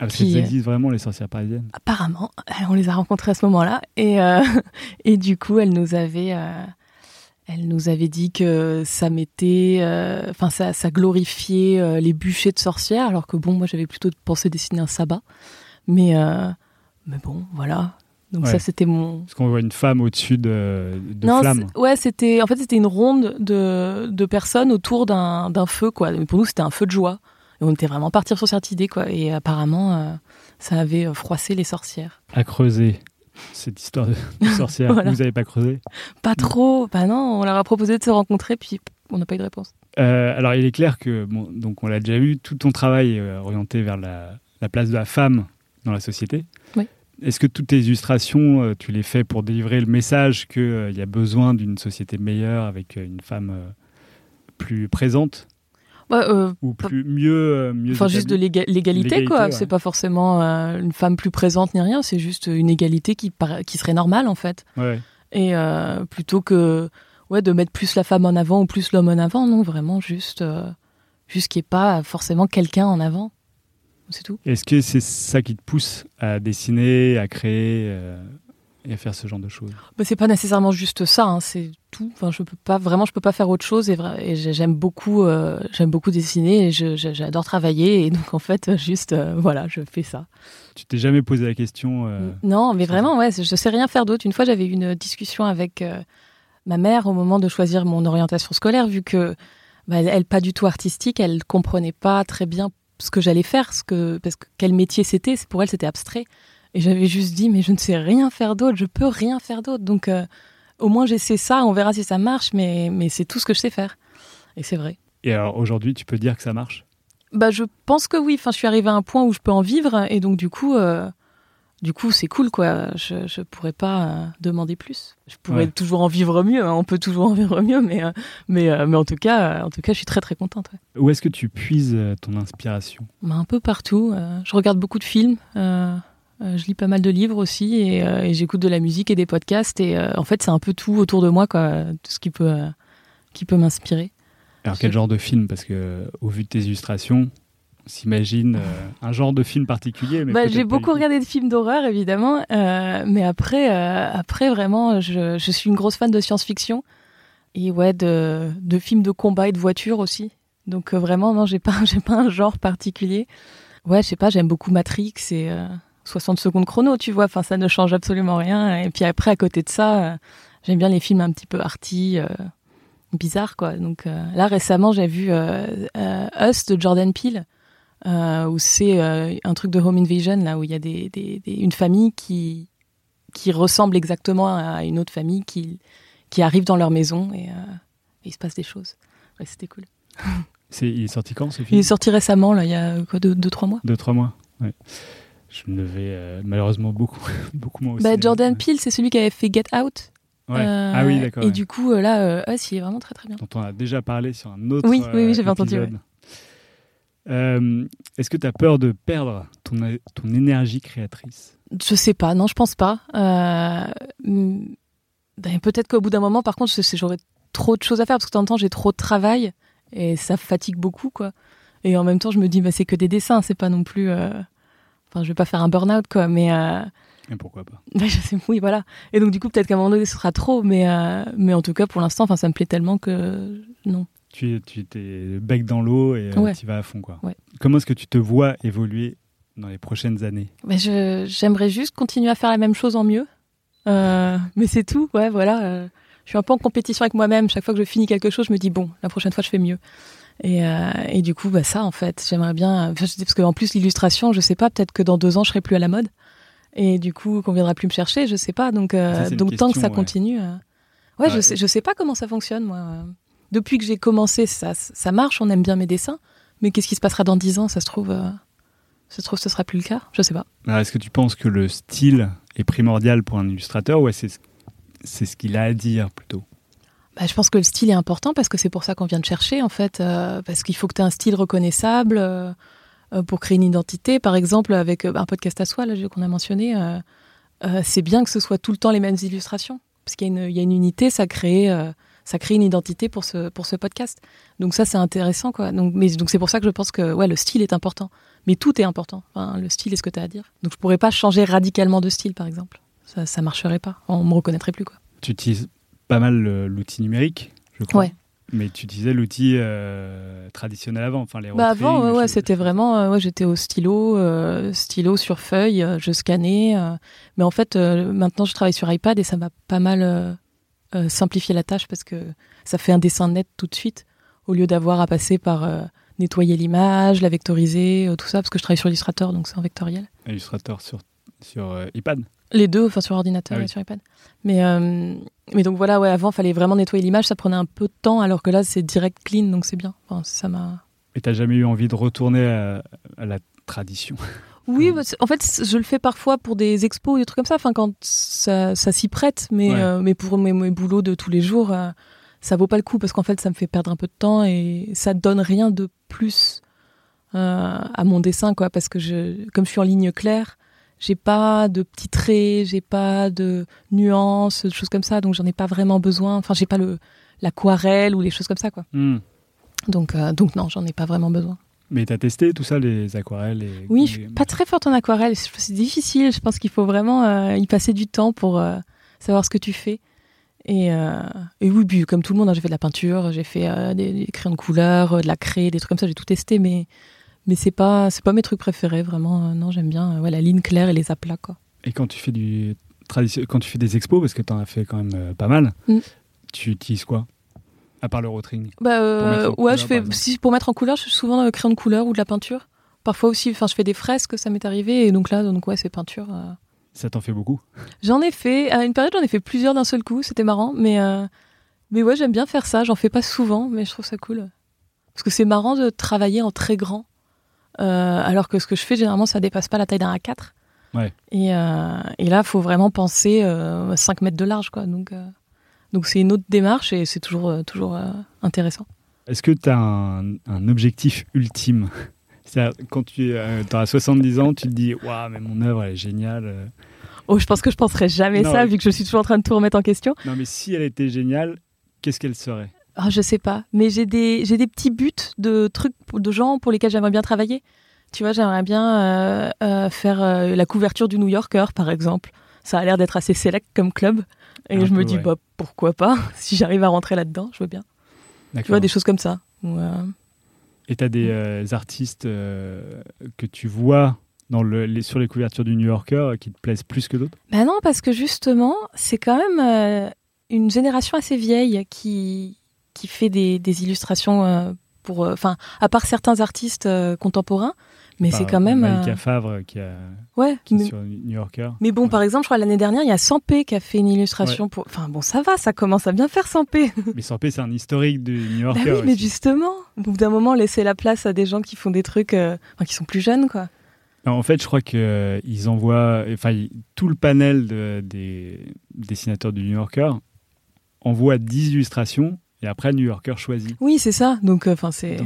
Ah, parce Qui, qu'elles euh, existent vraiment les sorcières parisiennes. Apparemment, on les a rencontrées à ce moment-là, et euh, et du coup, elles nous avaient, euh, nous dit que ça mettait, euh, ça, ça glorifiait les bûchers de sorcières, alors que bon, moi j'avais plutôt pensé dessiner un sabbat, mais mais bon, voilà. Donc Ouais. ça, c'était mon, Parce qu'on voit une femme au-dessus de, de non, flammes. ouais, c'était en fait c'était une ronde de, de personnes autour d'un d'un feu quoi. Mais pour nous c'était un feu de joie. Et on était vraiment partir sur cette idée, quoi. Et apparemment, ça avait froissé les sorcières. À creuser cette histoire de, sorcière. Vous n'avez pas creusé? Pas trop. Bah non, on leur a proposé de se rencontrer, puis on n'a pas eu de réponse. Euh, alors, il est clair que, bon, donc on l'a déjà vu, tout ton travail est euh, orienté vers la, place de la femme dans la société. Oui. Est-ce que toutes tes illustrations, euh, tu les fais pour délivrer le message qu'il y a besoin d'une société meilleure avec une femme plus présente? Ou plus mieux, mieux enfin juste de l'égalité quoi c'est pas forcément une femme plus présente ni rien c'est juste une égalité qui qui serait normale en fait ouais. et plutôt que ouais, de mettre plus la femme en avant ou plus l'homme en avant. Non, vraiment juste, euh, juste qu'il n'y ait pas forcément quelqu'un en avant. C'est tout. Est-ce que c'est ça qui te pousse à dessiner, à créer euh, et à faire ce genre de choses bah, C'est pas nécessairement juste ça, hein, c'est tout. Enfin, je peux pas vraiment, je peux pas faire autre chose et, et j'aime beaucoup, euh, j'aime beaucoup dessiner et j'adore travailler et donc en fait, juste voilà, je fais ça. Tu t'es jamais posé la question Non, mais vraiment, ouais, je sais rien faire d'autre. Une fois, j'avais eu une discussion avec ma mère au moment de choisir mon orientation scolaire, vu que bah, elle, pas du tout artistique, elle comprenait pas très bien ce que j'allais faire, ce que parce que quel métier c'était. Pour elle, c'était abstrait. Et j'avais juste dit, mais je ne sais rien faire d'autre, je peux rien faire d'autre. Donc, euh, au moins, j'essaie ça, on verra si ça marche, mais, mais c'est tout ce que je sais faire. Et c'est vrai. Et alors, aujourd'hui, tu peux dire que ça marche? Bah, Je pense que oui. Enfin, je suis arrivée à un point où je peux en vivre. Et donc, du coup, euh, du coup, c'est cool, quoi. Je ne pourrais pas euh, demander plus. Je pourrais toujours en vivre mieux. Hein. On peut toujours en vivre mieux, mais, euh, mais, euh, mais en, tout cas, en tout cas, je suis très, très contente. Où est-ce que tu puises ton inspiration? Bah, Un peu partout. je regarde beaucoup de films. Je lis pas mal de livres aussi. Et, j'écoute de la musique et des podcasts. Et en fait, c'est un peu tout autour de moi, quoi. Tout ce qui peut, qui peut m'inspirer. Alors, quel genre de film? Parce que, au vu de tes illustrations, s'imagine euh, un genre de film particulier. Bah, j'ai beaucoup regardé de films d'horreur, évidemment, euh, mais après, euh, après vraiment, je, je, suis une grosse fan de science-fiction et ouais, de, de, films de combat et de voitures aussi. Donc vraiment, non, j'ai pas, j'ai pas un genre particulier. Ouais, je sais pas, j'aime beaucoup Matrix et 60 secondes chrono, tu vois. Enfin, ça ne change absolument rien. Et puis après, à côté de ça, j'aime bien les films un petit peu arty. bizarres quoi donc là récemment j'ai vu Us de Jordan Peele euh, où c'est euh, un truc de home invasion, là où il y a des, des, une famille qui, qui ressemble exactement à une autre famille qui, qui arrive dans leur maison et, euh, il se passe des choses. Ouais, c'était cool. C'est, il est sorti quand ce film? Il est sorti récemment, là, il y a quoi, deux, deux trois mois? Deux, trois mois, ouais. Je me levais malheureusement beaucoup, beaucoup moins aussi. Bah, Jordan Peele, c'est celui qui avait fait Get Out. Ouais. ah oui, d'accord. Et du coup, là, Us, il est vraiment très très bien. Dont on a déjà parlé sur un autre. Oui, oui, oui j'avais entendu. Euh, est-ce que tu as peur de perdre ton, ton énergie créatrice? Je sais pas, non, je pense pas. Euh, ben, peut-être qu'au bout d'un moment, par contre, j'aurais trop de choses à faire parce que de temps en temps, j'ai trop de travail et ça fatigue beaucoup, quoi. Et en même temps, je me dis, bah, c'est que des dessins, c'est pas non plus. Euh, enfin, je vais pas faire un burn-out, quoi, mais. Et pourquoi pas bah, je sais, Oui, voilà. Et donc, du coup, peut-être qu'à un moment donné, ce sera trop, mais, mais en tout cas, pour l'instant, ça me plaît tellement que non tu, tu t'es bec dans l'eau et euh, tu vas à fond. Quoi. Ouais. Comment est-ce que tu te vois évoluer dans les prochaines années? Je, J'aimerais juste continuer à faire la même chose en mieux. Euh, mais c'est tout, ouais, voilà. Euh, je suis un peu en compétition avec moi-même. Chaque fois que je finis quelque chose, je me dis, bon, la prochaine fois, je fais mieux. Et, et du coup, bah, ça, en fait, j'aimerais bien. Parce qu'en plus, l'illustration, je sais pas, peut-être que dans deux ans, je serai plus à la mode. Et du coup, qu'on viendra plus me chercher, je sais pas. Donc, donc tant que ça continue. Ouais, je, sais, je sais pas comment ça fonctionne, moi depuis que j'ai commencé, ça, ça marche, on aime bien mes dessins. Mais qu'est-ce qui se passera dans dix ans Ça se trouve, euh, ça se trouve, ce sera plus le cas. Je sais pas. Est-ce que tu penses que le style est primordial pour un illustrateur ou c'est c'est ce qu'il a à dire plutôt? Bah, je pense que le style est important parce que c'est pour ça qu'on vient de chercher en fait, euh, parce qu'il faut que tu aies un style reconnaissable euh, pour créer une identité. Par exemple, avec un podcast à soi qu'on a mentionné, c'est bien que ce soit tout le temps les mêmes illustrations parce qu'il y, a une unité, ça crée une identité pour ce, podcast. Donc ça, c'est intéressant, quoi. Donc, c'est pour ça que je pense que ouais, le style est important. Mais tout est important. le style est ce que tu as à dire. Donc je pourrais pas changer radicalement de style, par exemple. Ça, ça marcherait pas. On me reconnaîtrait plus, quoi. Tu utilises pas mal l'outil numérique, je crois. Ouais. Mais tu utilisais l'outil euh, traditionnel avant, enfin les bah Avant, ouais, c'était vraiment, euh, ouais, j'étais au stylo, euh, stylo sur feuille, je scannais. mais en fait, maintenant, je travaille sur iPad et ça m'a pas mal euh, simplifier la tâche parce que ça fait un dessin net tout de suite au lieu d'avoir à passer par euh, nettoyer l'image, la vectoriser, euh, tout ça, parce que je travaille sur Illustrator, donc c'est en vectoriel. Illustrator sur, sur euh, iPad Les deux, enfin sur ordinateur Ah et oui. sur iPad. Mais, euh, mais donc voilà, ouais, avant, fallait vraiment nettoyer l'image, ça prenait un peu de temps, alors que là, c'est direct clean, donc c'est bien. Enfin, ça m'a. Et t'as jamais eu envie de retourner à, à la tradition? Oui, bah, en fait, je le fais parfois pour des expos ou des trucs comme ça, enfin, quand ça, ça s'y prête, mais, Ouais. euh, mais pour mes, mes boulots de tous les jours, euh, ça vaut pas le coup parce qu'en fait, ça me fait perdre un peu de temps et ça donne rien de plus euh, à mon dessin, quoi, parce que je, comme je suis en ligne claire, j'ai pas de petits traits, j'ai pas de nuances, de choses comme ça, donc j'en ai pas vraiment besoin. Enfin, j'ai pas le l'aquarelle ou les choses comme ça, quoi. Hmm. Donc, euh, donc non, j'en ai pas vraiment besoin. Mais t'as testé tout ça, les aquarelles et, Oui, je suis pas très forte en aquarelle. C'est difficile. Je pense qu'il faut vraiment euh, y passer du temps pour euh, savoir ce que tu fais. Et, et oui, puis, comme tout le monde, hein, j'ai fait de la peinture, j'ai fait des, des crayons de couleur, de la craie, des trucs comme ça. J'ai tout testé, mais mais c'est pas c'est pas mes trucs préférés vraiment. Euh, non, j'aime bien euh, ouais, la ligne claire et les aplats quoi. Et quand tu fais du quand tu fais des expos, parce que t'en as fait quand même euh, pas mal, Mm. tu utilises quoi? À part le rotring? Bah euh, en ouais, couleur, je fais si pour mettre en couleur, je fais souvent euh, crayon de couleur ou de la peinture. Parfois aussi, enfin, je fais des fresques, ça m'est arrivé, et donc là, donc ouais, c'est peinture. euh. Ça t'en fait beaucoup? J'en ai fait, à une période, j'en ai fait plusieurs d'un seul coup, c'était marrant, mais, euh, mais ouais, j'aime bien faire ça, j'en fais pas souvent, mais je trouve ça cool. Parce que c'est marrant de travailler en très grand, alors que ce que je fais, généralement, ça dépasse pas la taille d'un A4. Ouais. Et, euh, et là, faut vraiment penser euh, 5 mètres de large, quoi. Donc, euh, donc c'est une autre démarche et c'est toujours, euh, toujours euh, intéressant. Est-ce que tu as un, un objectif ultime? C'est-à-dire, quand tu euh, as 70 ans, tu te dis Waouh, mais mon œuvre, elle est géniale. euh. Oh, je pense que je penserais jamais Non, ça, ouais. vu que je suis toujours en train de tout remettre en question. Non, mais si elle était géniale, qu'est-ce qu'elle serait? Ah, je sais pas, mais j'ai des j'ai des petits buts de trucs de gens pour lesquels j'aimerais bien travailler. Tu vois, j'aimerais bien euh, euh, faire euh, la couverture du New Yorker, par exemple. Ça a l'air d'être assez select comme club, et Un je me dis ouais. bah pourquoi pas? Si j'arrive à rentrer là-dedans, je veux bien. Tu vois des choses comme ça. Et tu as des euh, artistes que tu vois dans le, les, sur les couvertures du New Yorker qui te plaisent plus que d'autres? Bah non, parce que justement, c'est quand même une génération assez vieille qui, qui fait des, des illustrations euh, pour. Enfin, à part certains artistes euh, contemporains, mais c'est quand même. Malika euh, Favre qui, a, ouais, qui est mais, sur New Yorker. mais bon, Ouais. par exemple, je crois l'année dernière, il y a Sampé qui a fait une illustration pour. Enfin, bon, ça va, ça commence à bien faire Sampé. Mais Sampé, c'est un historique du New bah Yorker. oui, mais justement, au bout d'un moment, laisser la place à des gens qui font des trucs. euh, enfin, qui sont plus jeunes, quoi. Non, En fait, je crois qu'ils envoient, enfin, tout le panel de- des dessinateurs du New Yorker envoie 10 illustrations et après, New Yorker choisit. Oui, c'est ça. Donc, euh, enfin, c'est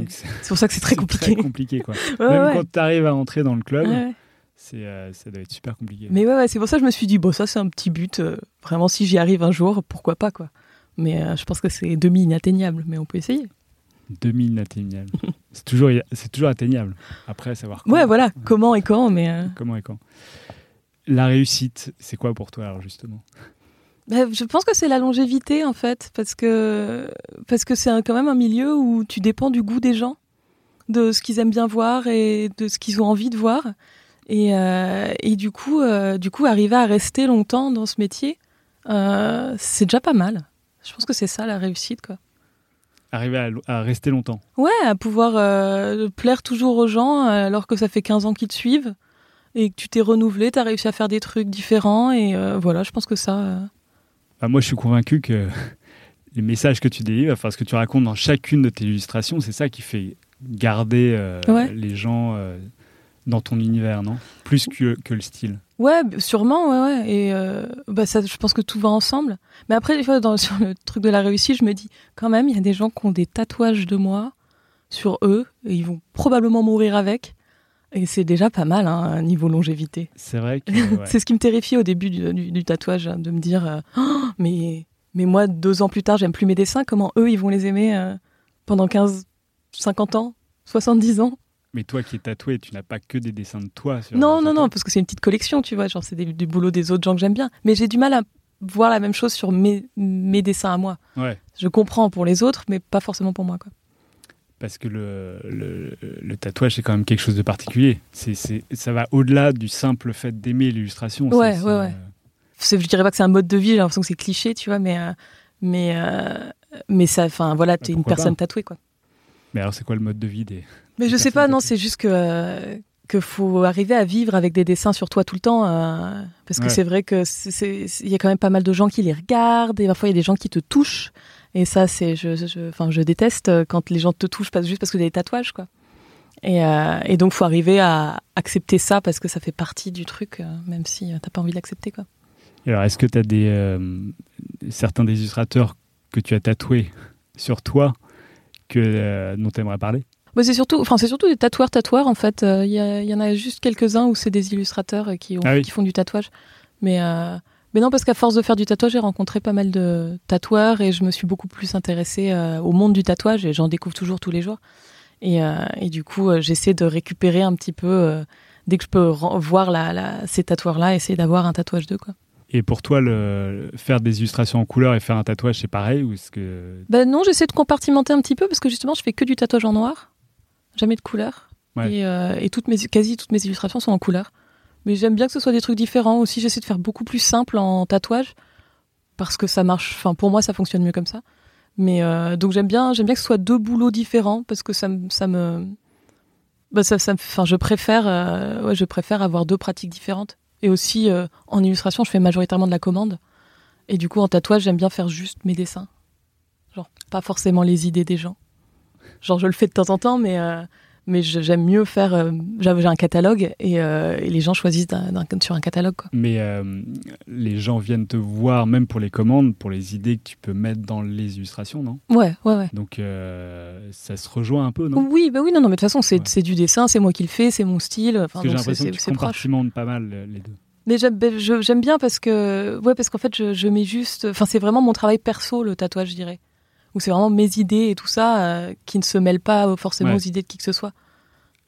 pour ça que c'est très compliqué. Très compliqué, quoi. Ouais, Même ouais. quand tu arrives à entrer dans le club, Ouais, ouais. c'est, euh, ça doit être super compliqué. Mais ouais, c'est pour ça que je me suis dit, bon, ça c'est un petit but. euh, vraiment, si j'y arrive un jour, pourquoi pas, quoi. Mais euh, je pense que c'est demi-inatteignable, mais on peut essayer. Demi inatteignable. c'est toujours, toujours atteignable. Après, savoir comment, Ouais, voilà, comment et quand, mais... comment et quand. La réussite, c'est quoi pour toi, alors, justement? Je pense que c'est la longévité, en fait, parce que parce que c'est quand même un milieu où tu dépends du goût des gens, de ce qu'ils aiment bien voir et de ce qu'ils ont envie de voir. Et, euh, et du coup, euh, du coup, arriver à rester longtemps dans ce métier, euh, c'est déjà pas mal. Je pense que c'est ça la réussite, quoi. Arriver à, à rester longtemps. Ouais, à pouvoir plaire toujours aux gens alors que ça fait 15 ans qu'ils te suivent et que tu t'es renouvelé, tu as réussi à faire des trucs différents et voilà, je pense que ça... Bah, moi, je suis convaincu que les messages que tu délivres, enfin, ce que tu racontes dans chacune de tes illustrations, c'est ça qui fait garder euh, Ouais. les gens euh, dans ton univers, non? Plus que, que le style. Ouais, sûrement, ouais, ouais. Et euh, bah ça, je pense que tout va ensemble. Mais après, des fois, dans, sur le truc de la réussite, je me dis, quand même, il y a des gens qui ont des tatouages de moi sur eux et ils vont probablement mourir avec. Et c'est déjà pas mal, hein, niveau longévité. C'est vrai que. ouais. C'est ce qui me terrifie au début du, du- du tatouage, hein, de me dire, euh, Oh, mais, mais moi, deux ans plus tard, j'aime plus mes dessins, comment eux, ils vont les aimer euh, pendant 15, 50 ans, 70 ans? Mais toi qui es tatoué, tu n'as pas que des dessins de toi. Sur Non, non, non, parce que c'est une petite collection, tu vois, genre c'est du boulot des autres gens que j'aime bien. Mais j'ai du mal à voir la même chose sur mes, mes dessins à moi. Ouais. Je comprends pour les autres, mais pas forcément pour moi, quoi. Parce que le, le, le tatouage, c'est quand même quelque chose de particulier. C'est, c'est, ça va au-delà du simple fait d'aimer l'illustration. Ouais, c'est, ouais, ouais. euh, C'est- Je dirais pas que c'est un mode de vie, j'ai l'impression que c'est cliché, tu vois, mais, euh, mais, euh, mais ça, enfin, voilà, t'es une pourquoi personne pas tatouée, quoi. Mais alors, c'est quoi le mode de vie des. Mais des je sais pas, non, c'est juste que euh, que faut arriver à vivre avec des dessins sur toi tout le temps, parce que Ouais. c'est vrai que il y a quand même pas mal de gens qui les regardent et parfois il y a des gens qui te touchent et ça c'est je je enfin je déteste euh, quand les gens te touchent pas juste parce que tu as des tatouages quoi. Et, euh, et donc faut arriver à accepter ça parce que ça fait partie du truc, euh, même si euh, t'as pas envie de l'accepter quoi. Et Alors, est-ce que tu as des, euh, certains des illustrateurs que tu as tatoués sur toi que, dont tu aimerais parler? Bah, c'est surtout, enfin c'est surtout des tatoueurs tatoueurs en fait. Euh, Il y, en a juste quelques uns où c'est des illustrateurs qui, ont- Ah oui. qui font du tatouage. Mais euh, mais non parce qu'à force de faire du tatouage, j'ai rencontré pas mal de tatoueurs et je me suis beaucoup plus intéressée euh, au monde du tatouage et j'en découvre toujours tous les jours. Et, euh, et du coup, euh, j'essaie de récupérer un petit peu dès que je peux voir la, la- ces tatoueurs-là, essayer d'avoir un tatouage d'eux quoi. Et pour toi, le, faire des illustrations en couleur et faire un tatouage, c'est pareil ou est-ce que... Ben non, j'essaie de compartimenter un petit peu parce que justement, je fais que du tatouage en noir, jamais de couleur. Ouais. Et, euh, et toutes mes, quasi toutes mes illustrations sont en couleur. Mais j'aime bien que ce soit des trucs différents aussi. J'essaie de faire beaucoup plus simple en tatouage parce que ça marche. Enfin, pour moi, ça fonctionne mieux comme ça. Mais euh, donc j'aime bien, j'aime bien que ce soit deux boulots différents parce que ça, ça me, bah, ça, ça enfin, je préfère, euh, ouais, je préfère avoir deux pratiques différentes. Et aussi euh, en illustration, je fais majoritairement de la commande. Et du coup, en tatouage, j'aime bien faire juste mes dessins. Genre, pas forcément les idées des gens. Genre, je le fais de temps en temps, mais, euh, mais j'aime mieux faire. euh, J'ai un catalogue et, euh, et les gens choisissent sur un catalogue. Quoi. Mais euh, les gens viennent te voir même pour les commandes, pour les idées que tu peux mettre dans les illustrations, non? Ouais, ouais, ouais. Donc ça se rejoint un peu, non? Oui, bah oui, non, non, mais de toute façon, c'est Ouais. du dessin, c'est moi qui le fais, c'est mon style. Enfin, j'ai l'impression que tu proche. compartimentes pas mal les deux. Mais j'aime ben, j'aime bien parce que, ouais, parce qu'en fait, je, je mets juste. Enfin, c'est vraiment mon travail perso, le tatouage, je dirais. Où c'est vraiment mes idées et tout ça euh, qui ne se mêlent pas forcément Ouais. aux idées de qui que ce soit.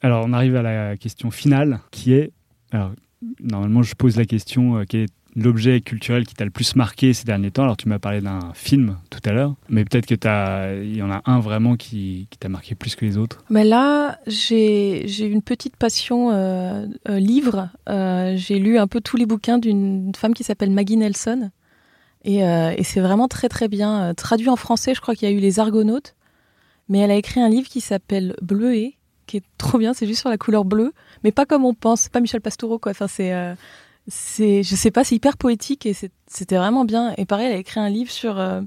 Alors on arrive à la question finale qui est... Alors normalement je pose la question, euh, quel est l'objet culturel qui t'a le plus marqué ces derniers temps Alors tu m'as parlé d'un film tout à l'heure, mais peut-être que t'as- il y en a un vraiment qui, qui t'a marqué plus que les autres. Mais là, j'ai une petite passion euh, euh, livre. J'ai lu un peu tous les bouquins d'une femme qui s'appelle Maggie Nelson. Et, euh, et c'est vraiment très très bien euh, traduit en français. Je crois qu'il y a eu Les Argonautes. Mais elle a écrit un livre qui s'appelle Bleuet, qui est trop bien. C'est juste sur la couleur bleue, mais pas comme on pense. Pas Michel Pastoureau quoi. Enfin c'est euh, c'est je sais pas, c'est hyper poétique et c'était vraiment bien. Et pareil, elle a écrit un livre sur euh,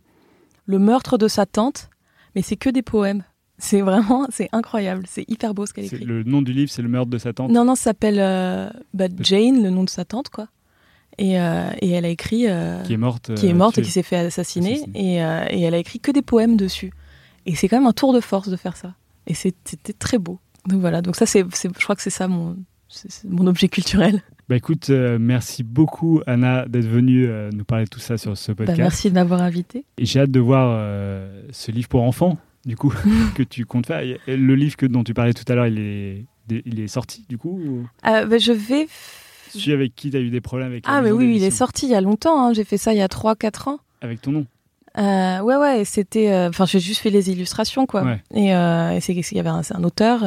le meurtre de sa tante, mais c'est que des poèmes. C'est vraiment, c'est incroyable. C'est hyper beau ce qu'elle écrit. Le nom du livre c'est Le meurtre de sa tante. Non, non, ça s'appelle euh, bah, Jane, le nom de sa tante, quoi. Et, euh, et elle a écrit. euh, Qui est morte. qui est euh, morte et tuée. qui s'est fait assassiner. Assassiner. Et, euh, et elle a écrit que des poèmes dessus. Et c'est quand même un tour de force de faire ça. Et c'était très beau. Donc voilà, donc ça, c'est, je crois que c'est ça mon, mon objet culturel. Bah écoute, euh, merci beaucoup Anna d'être venue euh, nous parler de tout ça sur ce Bah, podcast. merci de m'avoir invité. Et j'ai hâte de voir euh, ce livre pour enfants, du coup, que tu comptes faire. Et Le livre que, dont tu parlais tout à l'heure, il est, il est sorti, du coup ou- Euh, bah, je vais. Celui avec qui? Tu as eu des problèmes avec Ah, mais oui, il est sorti il y a longtemps. hein. J'ai fait ça il y a 3-4 ans. Avec ton nom? Euh, ouais, ouais, c'était. euh, Enfin, j'ai juste fait les illustrations, quoi. Ouais. Et, euh, et c'est il y avait un, auteur.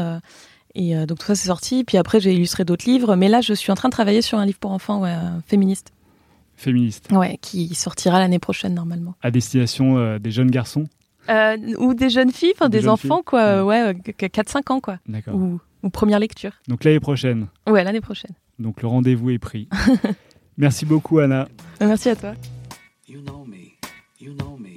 et donc tout ça, c'est sorti. Puis après, j'ai illustré d'autres livres. Mais là, je suis en train de travailler sur un livre pour enfants, ouais, féministe. Féministe. Ouais, qui sortira l'année prochaine, normalement. À destination des jeunes garçons? Ou des jeunes filles, enfin Des enfants, filles, quoi. Ouais, euh, 4-5 ans, quoi. D'accord. Ou, ou première lecture. Donc l'année prochaine. Ouais, l'année prochaine. Donc le rendez-vous est pris. Merci beaucoup Anna. Merci à toi. You know me. You know me.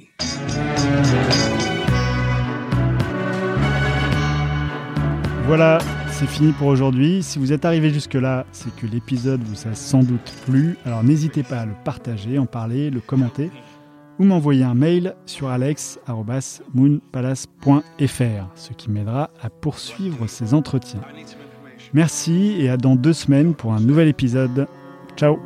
Voilà, c'est fini pour aujourd'hui. Si vous êtes arrivé jusque-là, c'est que l'épisode vous a sans doute plu. Alors n'hésitez pas à le partager, en parler, le commenter ou m'envoyer un mail sur alex.moonpalace.fr, ce qui m'aidera à poursuivre ces entretiens. Merci et à dans deux semaines pour un nouvel épisode. Ciao